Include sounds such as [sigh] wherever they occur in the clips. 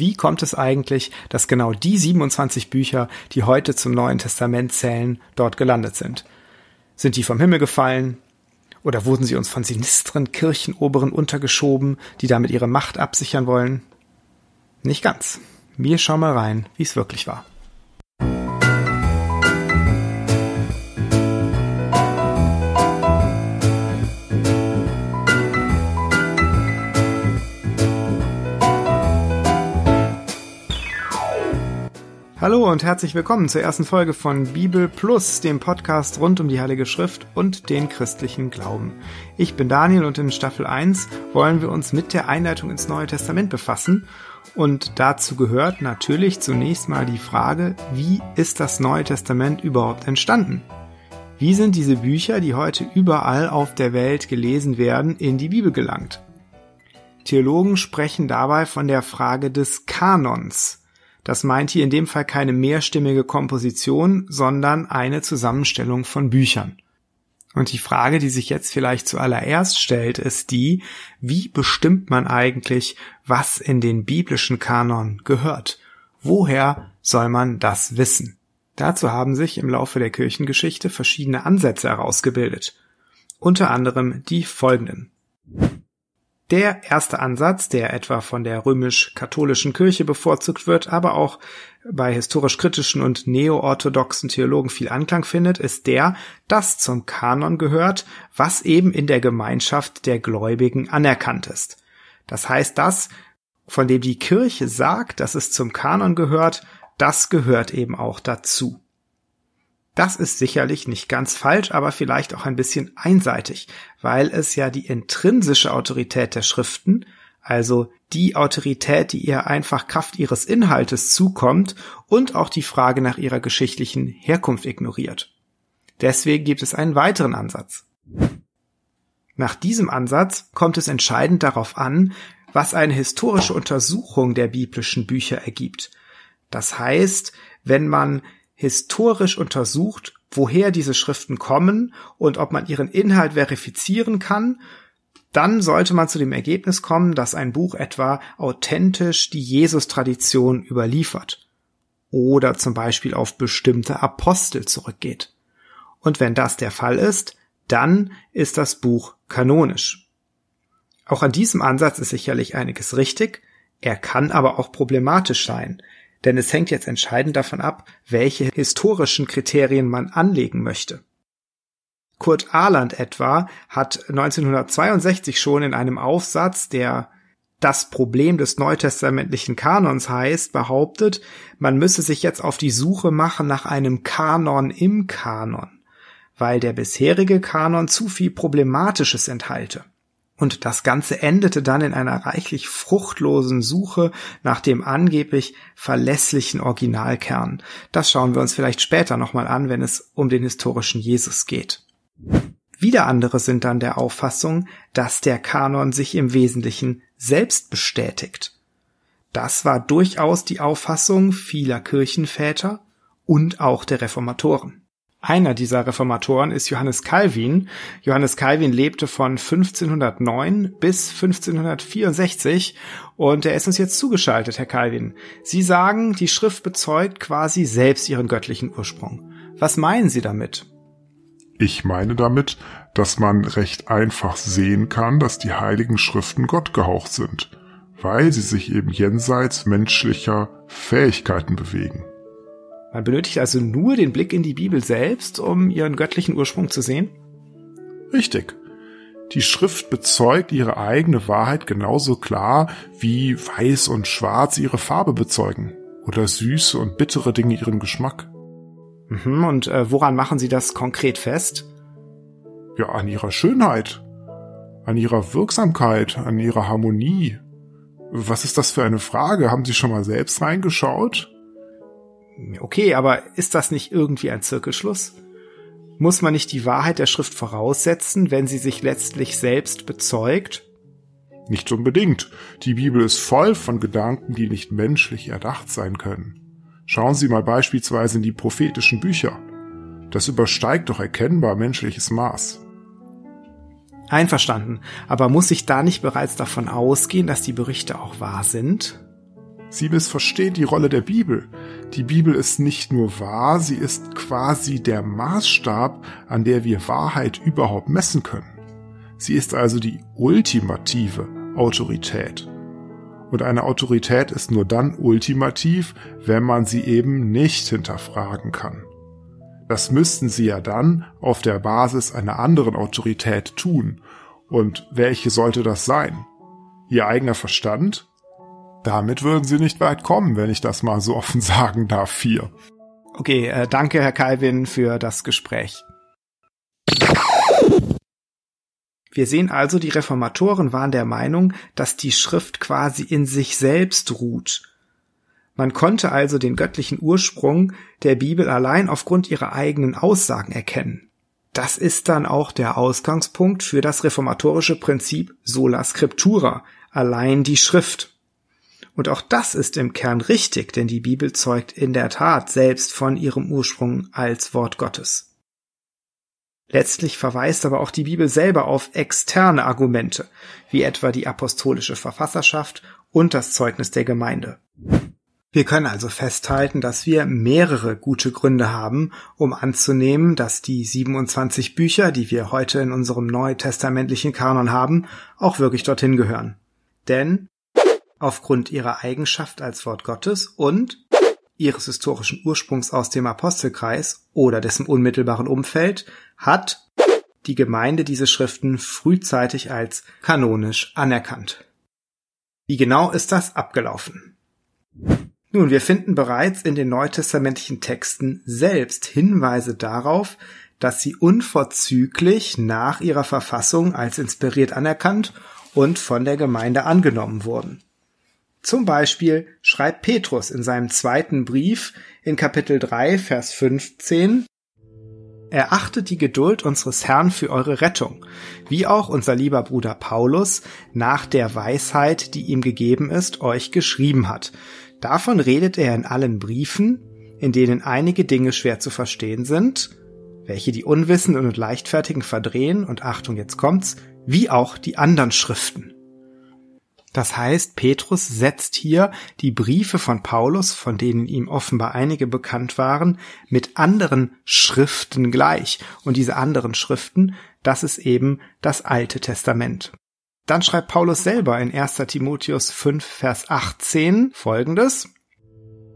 Wie kommt es eigentlich, dass genau die 27 Bücher, die heute zum Neuen Testament zählen, dort gelandet sind? Sind die vom Himmel gefallen? Oder wurden sie uns von sinistren Kirchenoberen untergeschoben, die damit ihre Macht absichern wollen? Nicht ganz. Wir schauen mal rein, wie es wirklich war. Hallo und herzlich willkommen zur ersten Folge von Bibel Plus, dem Podcast rund um die Heilige Schrift und den christlichen Glauben. Ich bin Daniel und in Staffel 1 wollen wir uns mit der Einleitung ins Neue Testament befassen. Und dazu gehört natürlich zunächst mal die Frage, wie ist das Neue Testament überhaupt entstanden? Wie sind diese Bücher, die heute überall auf der Welt gelesen werden, in die Bibel gelangt? Theologen sprechen dabei von der Frage des Kanons. Das meint hier in dem Fall keine mehrstimmige Komposition, sondern eine Zusammenstellung von Büchern. Und die Frage, die sich jetzt vielleicht zuallererst stellt, ist die, wie bestimmt man eigentlich, was in den biblischen Kanon gehört? Woher soll man das wissen? Dazu haben sich im Laufe der Kirchengeschichte verschiedene Ansätze herausgebildet. Unter anderem die folgenden. Der erste Ansatz, der etwa von der römisch-katholischen Kirche bevorzugt wird, aber auch bei historisch-kritischen und neo-orthodoxen Theologen viel Anklang findet, ist der, dass zum Kanon gehört, was eben in der Gemeinschaft der Gläubigen anerkannt ist. Das heißt, das, von dem die Kirche sagt, dass es zum Kanon gehört, das gehört eben auch dazu. Das ist sicherlich nicht ganz falsch, aber vielleicht auch ein bisschen einseitig, weil es ja die intrinsische Autorität der Schriften, also die Autorität, die ihr einfach Kraft ihres Inhaltes zukommt und auch die Frage nach ihrer geschichtlichen Herkunft ignoriert. Deswegen gibt es einen weiteren Ansatz. Nach diesem Ansatz kommt es entscheidend darauf an, was eine historische Untersuchung der biblischen Bücher ergibt. Das heißt, wenn man historisch untersucht, woher diese Schriften kommen und ob man ihren Inhalt verifizieren kann, dann sollte man zu dem Ergebnis kommen, dass ein Buch etwa authentisch die Jesus-Tradition überliefert oder zum Beispiel auf bestimmte Apostel zurückgeht. Und wenn das der Fall ist, dann ist das Buch kanonisch. Auch an diesem Ansatz ist sicherlich einiges richtig, er kann aber auch problematisch sein, denn es hängt jetzt entscheidend davon ab, welche historischen Kriterien man anlegen möchte. Kurt Ahland etwa hat 1962 schon in einem Aufsatz, der das Problem des neutestamentlichen Kanons heißt, behauptet, man müsse sich jetzt auf die Suche machen nach einem Kanon im Kanon, weil der bisherige Kanon zu viel Problematisches enthalte. Und das Ganze endete dann in einer reichlich fruchtlosen Suche nach dem angeblich verlässlichen Originalkern. Das schauen wir uns vielleicht später nochmal an, wenn es um den historischen Jesus geht. Wieder andere sind dann der Auffassung, dass der Kanon sich im Wesentlichen selbst bestätigt. Das war durchaus die Auffassung vieler Kirchenväter und auch der Reformatoren. Einer dieser Reformatoren ist Johannes Calvin. Johannes Calvin lebte von 1509 bis 1564 und er ist uns jetzt zugeschaltet, Herr Calvin. Sie sagen, die Schrift bezeugt quasi selbst ihren göttlichen Ursprung. Was meinen Sie damit? Ich meine damit, dass man recht einfach sehen kann, dass die heiligen Schriften Gott gehaucht sind, weil sie sich eben jenseits menschlicher Fähigkeiten bewegen. Man benötigt also nur den Blick in die Bibel selbst, um ihren göttlichen Ursprung zu sehen? Richtig. Die Schrift bezeugt ihre eigene Wahrheit genauso klar, wie weiß und schwarz ihre Farbe bezeugen oder süße und bittere Dinge ihren Geschmack. Mhm, und äh, woran machen Sie das konkret fest? Ja, an ihrer Schönheit, an ihrer Wirksamkeit, an ihrer Harmonie. Was ist das für eine Frage? Haben Sie schon mal selbst reingeschaut? Okay, aber ist das nicht irgendwie ein Zirkelschluss? Muss man nicht die Wahrheit der Schrift voraussetzen, wenn sie sich letztlich selbst bezeugt? Nicht unbedingt. Die Bibel ist voll von Gedanken, die nicht menschlich erdacht sein können. Schauen Sie mal beispielsweise in die prophetischen Bücher. Das übersteigt doch erkennbar menschliches Maß. Einverstanden. Aber muss ich da nicht bereits davon ausgehen, dass die Berichte auch wahr sind? Sie missverstehen die Rolle der Bibel. Die Bibel ist nicht nur wahr, sie ist quasi der Maßstab, an der wir Wahrheit überhaupt messen können. Sie ist also die ultimative Autorität. Und eine Autorität ist nur dann ultimativ, wenn man sie eben nicht hinterfragen kann. Das müssten sie ja dann auf der Basis einer anderen Autorität tun. Und welche sollte das sein? Ihr eigener Verstand? Damit würden sie nicht weit kommen, wenn ich das mal so offen [laughs] sagen darf, vier. Okay, äh, danke, Herr Calvin, für das Gespräch. Wir sehen also, die Reformatoren waren der Meinung, dass die Schrift quasi in sich selbst ruht. Man konnte also den göttlichen Ursprung der Bibel allein aufgrund ihrer eigenen Aussagen erkennen. Das ist dann auch der Ausgangspunkt für das reformatorische Prinzip sola scriptura, allein die Schrift. Und auch das ist im Kern richtig, denn die Bibel zeugt in der Tat selbst von ihrem Ursprung als Wort Gottes. Letztlich verweist aber auch die Bibel selber auf externe Argumente, wie etwa die apostolische Verfasserschaft und das Zeugnis der Gemeinde. Wir können also festhalten, dass wir mehrere gute Gründe haben, um anzunehmen, dass die 27 Bücher, die wir heute in unserem neutestamentlichen Kanon haben, auch wirklich dorthin gehören. Denn aufgrund ihrer Eigenschaft als Wort Gottes und ihres historischen Ursprungs aus dem Apostelkreis oder dessen unmittelbaren Umfeld hat die Gemeinde diese Schriften frühzeitig als kanonisch anerkannt. Wie genau ist das abgelaufen? Nun, wir finden bereits in den neutestamentlichen Texten selbst Hinweise darauf, dass sie unverzüglich nach ihrer Verfassung als inspiriert anerkannt und von der Gemeinde angenommen wurden. Zum Beispiel schreibt Petrus in seinem zweiten Brief in Kapitel 3, Vers 15, Erachtet die Geduld unseres Herrn für eure Rettung, wie auch unser lieber Bruder Paulus nach der Weisheit, die ihm gegeben ist, euch geschrieben hat. Davon redet er in allen Briefen, in denen einige Dinge schwer zu verstehen sind, welche die Unwissenden und Leichtfertigen verdrehen, und Achtung, jetzt kommt's, wie auch die anderen Schriften. Das heißt, Petrus setzt hier die Briefe von Paulus, von denen ihm offenbar einige bekannt waren, mit anderen Schriften gleich. Und diese anderen Schriften, das ist eben das Alte Testament. Dann schreibt Paulus selber in 1. Timotheus 5, Vers 18 folgendes.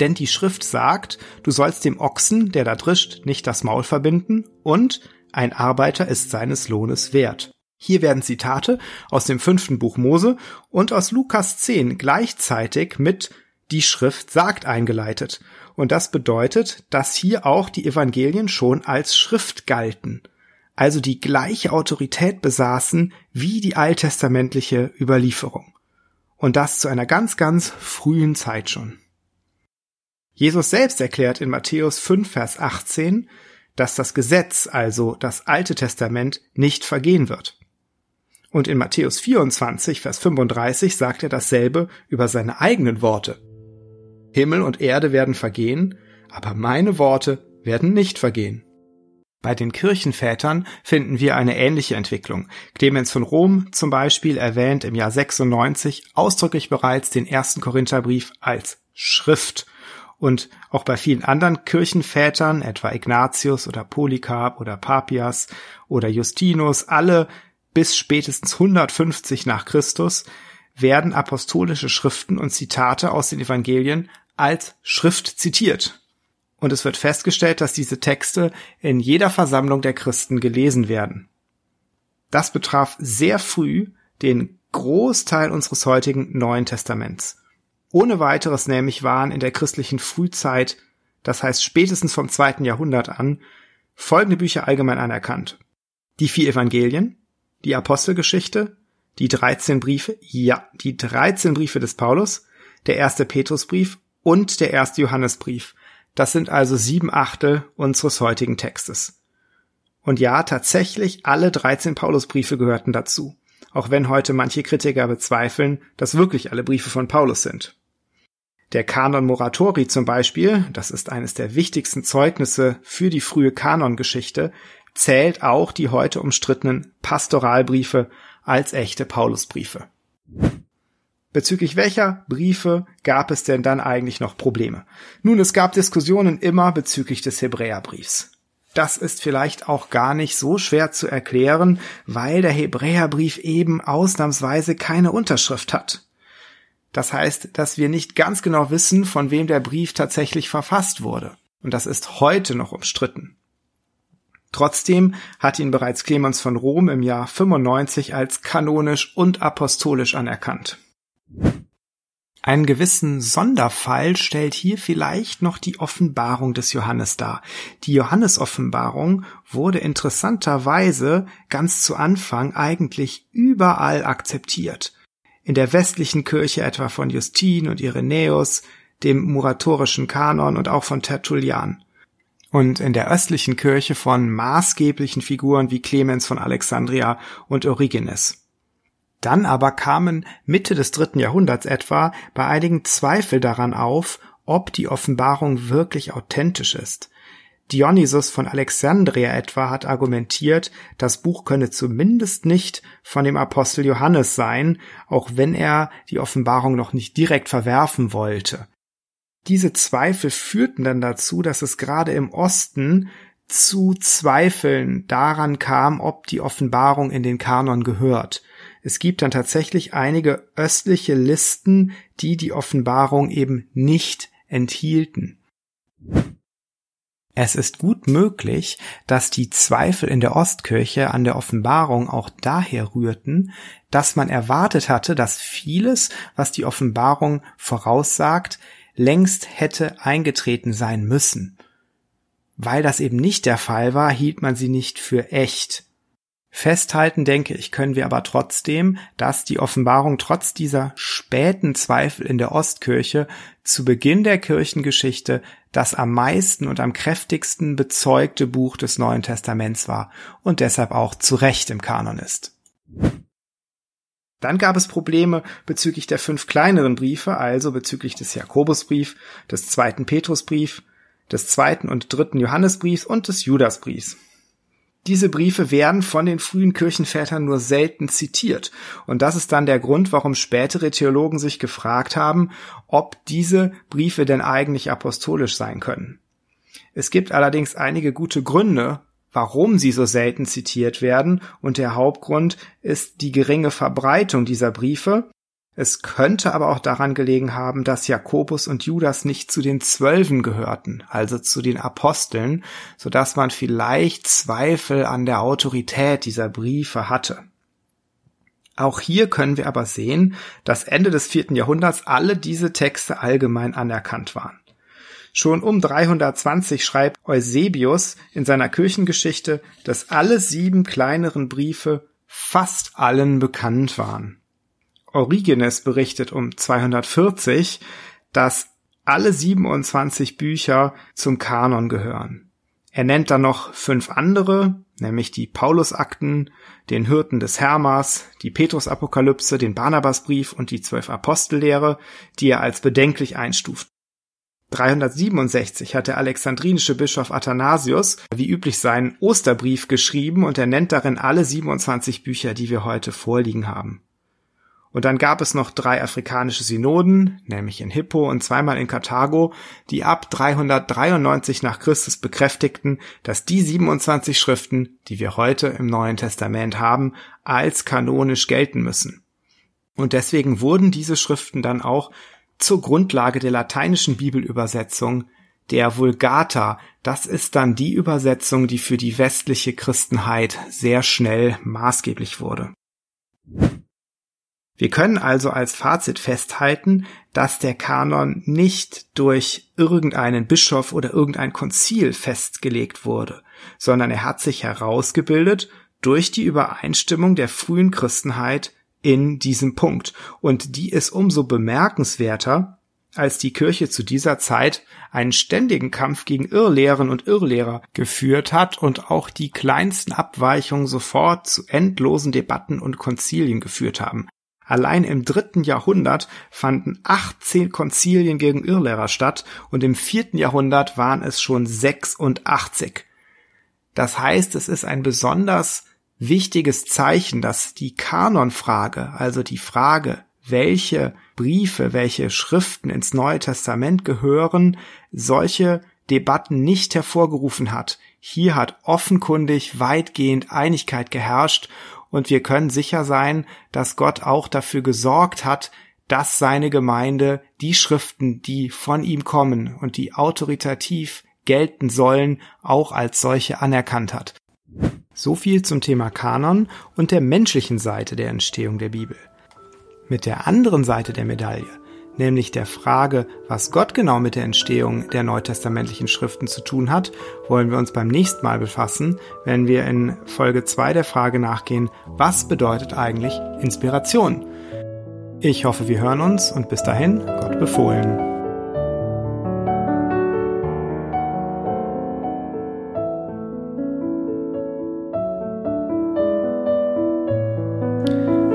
Denn die Schrift sagt, du sollst dem Ochsen, der da drischt, nicht das Maul verbinden und ein Arbeiter ist seines Lohnes wert. Hier werden Zitate aus dem fünften Buch Mose und aus Lukas 10 gleichzeitig mit die Schrift sagt eingeleitet. Und das bedeutet, dass hier auch die Evangelien schon als Schrift galten, also die gleiche Autorität besaßen wie die alttestamentliche Überlieferung. Und das zu einer ganz, ganz frühen Zeit schon. Jesus selbst erklärt in Matthäus 5, Vers 18, dass das Gesetz, also das Alte Testament, nicht vergehen wird. Und in Matthäus 24, Vers 35 sagt er dasselbe über seine eigenen Worte. Himmel und Erde werden vergehen, aber meine Worte werden nicht vergehen. Bei den Kirchenvätern finden wir eine ähnliche Entwicklung. Clemens von Rom zum Beispiel erwähnt im Jahr 96 ausdrücklich bereits den ersten Korintherbrief als Schrift. Und auch bei vielen anderen Kirchenvätern, etwa Ignatius oder Polycarp oder Papias oder Justinus, alle bis spätestens 150 nach Christus werden apostolische Schriften und Zitate aus den Evangelien als Schrift zitiert. Und es wird festgestellt, dass diese Texte in jeder Versammlung der Christen gelesen werden. Das betraf sehr früh den Großteil unseres heutigen Neuen Testaments. Ohne weiteres nämlich waren in der christlichen Frühzeit, das heißt spätestens vom zweiten Jahrhundert an, folgende Bücher allgemein anerkannt. Die vier Evangelien, die Apostelgeschichte, die 13 Briefe, ja, die 13 Briefe des Paulus, der erste Petrusbrief und der erste Johannesbrief. Das sind also sieben Achtel unseres heutigen Textes. Und ja, tatsächlich alle 13 Paulusbriefe gehörten dazu, auch wenn heute manche Kritiker bezweifeln, dass wirklich alle Briefe von Paulus sind. Der Kanon Moratori zum Beispiel, das ist eines der wichtigsten Zeugnisse für die frühe Kanongeschichte, zählt auch die heute umstrittenen Pastoralbriefe als echte Paulusbriefe. Bezüglich welcher Briefe gab es denn dann eigentlich noch Probleme? Nun, es gab Diskussionen immer bezüglich des Hebräerbriefs. Das ist vielleicht auch gar nicht so schwer zu erklären, weil der Hebräerbrief eben ausnahmsweise keine Unterschrift hat. Das heißt, dass wir nicht ganz genau wissen, von wem der Brief tatsächlich verfasst wurde. Und das ist heute noch umstritten. Trotzdem hat ihn bereits Clemens von Rom im Jahr 95 als kanonisch und apostolisch anerkannt. Einen gewissen Sonderfall stellt hier vielleicht noch die Offenbarung des Johannes dar. Die Johannesoffenbarung wurde interessanterweise ganz zu Anfang eigentlich überall akzeptiert. In der westlichen Kirche etwa von Justin und Irenäus, dem muratorischen Kanon und auch von Tertullian. Und in der östlichen Kirche von maßgeblichen Figuren wie Clemens von Alexandria und Origenes. Dann aber kamen Mitte des dritten Jahrhunderts etwa bei einigen Zweifel daran auf, ob die Offenbarung wirklich authentisch ist. Dionysus von Alexandria etwa hat argumentiert, das Buch könne zumindest nicht von dem Apostel Johannes sein, auch wenn er die Offenbarung noch nicht direkt verwerfen wollte. Diese Zweifel führten dann dazu, dass es gerade im Osten zu Zweifeln daran kam, ob die Offenbarung in den Kanon gehört. Es gibt dann tatsächlich einige östliche Listen, die die Offenbarung eben nicht enthielten. Es ist gut möglich, dass die Zweifel in der Ostkirche an der Offenbarung auch daher rührten, dass man erwartet hatte, dass vieles, was die Offenbarung voraussagt, längst hätte eingetreten sein müssen. Weil das eben nicht der Fall war, hielt man sie nicht für echt. Festhalten, denke ich, können wir aber trotzdem, dass die Offenbarung trotz dieser späten Zweifel in der Ostkirche zu Beginn der Kirchengeschichte das am meisten und am kräftigsten bezeugte Buch des Neuen Testaments war und deshalb auch zu Recht im Kanon ist. Dann gab es Probleme bezüglich der fünf kleineren Briefe, also bezüglich des Jakobusbrief, des zweiten Petrusbrief, des zweiten und dritten Johannesbriefs und des Judasbriefs. Diese Briefe werden von den frühen Kirchenvätern nur selten zitiert. Und das ist dann der Grund, warum spätere Theologen sich gefragt haben, ob diese Briefe denn eigentlich apostolisch sein können. Es gibt allerdings einige gute Gründe, warum sie so selten zitiert werden, und der Hauptgrund ist die geringe Verbreitung dieser Briefe es könnte aber auch daran gelegen haben, dass Jakobus und Judas nicht zu den Zwölfen gehörten, also zu den Aposteln, so dass man vielleicht Zweifel an der Autorität dieser Briefe hatte. Auch hier können wir aber sehen, dass Ende des vierten Jahrhunderts alle diese Texte allgemein anerkannt waren. Schon um 320 schreibt Eusebius in seiner Kirchengeschichte, dass alle sieben kleineren Briefe fast allen bekannt waren. Origenes berichtet um 240, dass alle 27 Bücher zum Kanon gehören. Er nennt dann noch fünf andere, nämlich die Paulusakten, den Hirten des Hermas, die Petrusapokalypse, den Barnabasbrief und die zwölf Apostellehre, die er als bedenklich einstuft. 367 hat der alexandrinische Bischof Athanasius wie üblich seinen Osterbrief geschrieben und er nennt darin alle 27 Bücher, die wir heute vorliegen haben. Und dann gab es noch drei afrikanische Synoden, nämlich in Hippo und zweimal in Karthago, die ab 393 nach Christus bekräftigten, dass die 27 Schriften, die wir heute im Neuen Testament haben, als kanonisch gelten müssen. Und deswegen wurden diese Schriften dann auch zur Grundlage der lateinischen Bibelübersetzung der Vulgata. Das ist dann die Übersetzung, die für die westliche Christenheit sehr schnell maßgeblich wurde. Wir können also als Fazit festhalten, dass der Kanon nicht durch irgendeinen Bischof oder irgendein Konzil festgelegt wurde, sondern er hat sich herausgebildet durch die Übereinstimmung der frühen Christenheit in diesem Punkt. Und die ist umso bemerkenswerter, als die Kirche zu dieser Zeit einen ständigen Kampf gegen Irrlehren und Irrlehrer geführt hat und auch die kleinsten Abweichungen sofort zu endlosen Debatten und Konzilien geführt haben. Allein im dritten Jahrhundert fanden 18 Konzilien gegen Irrlehrer statt und im vierten Jahrhundert waren es schon 86. Das heißt, es ist ein besonders wichtiges Zeichen, dass die Kanonfrage, also die Frage, welche Briefe, welche Schriften ins Neue Testament gehören, solche Debatten nicht hervorgerufen hat. Hier hat offenkundig weitgehend Einigkeit geherrscht und wir können sicher sein, dass Gott auch dafür gesorgt hat, dass seine Gemeinde die Schriften, die von ihm kommen und die autoritativ gelten sollen, auch als solche anerkannt hat. So viel zum Thema Kanon und der menschlichen Seite der Entstehung der Bibel. Mit der anderen Seite der Medaille, nämlich der Frage, was Gott genau mit der Entstehung der neutestamentlichen Schriften zu tun hat, wollen wir uns beim nächsten Mal befassen, wenn wir in Folge 2 der Frage nachgehen, was bedeutet eigentlich Inspiration? Ich hoffe, wir hören uns und bis dahin, Gott befohlen.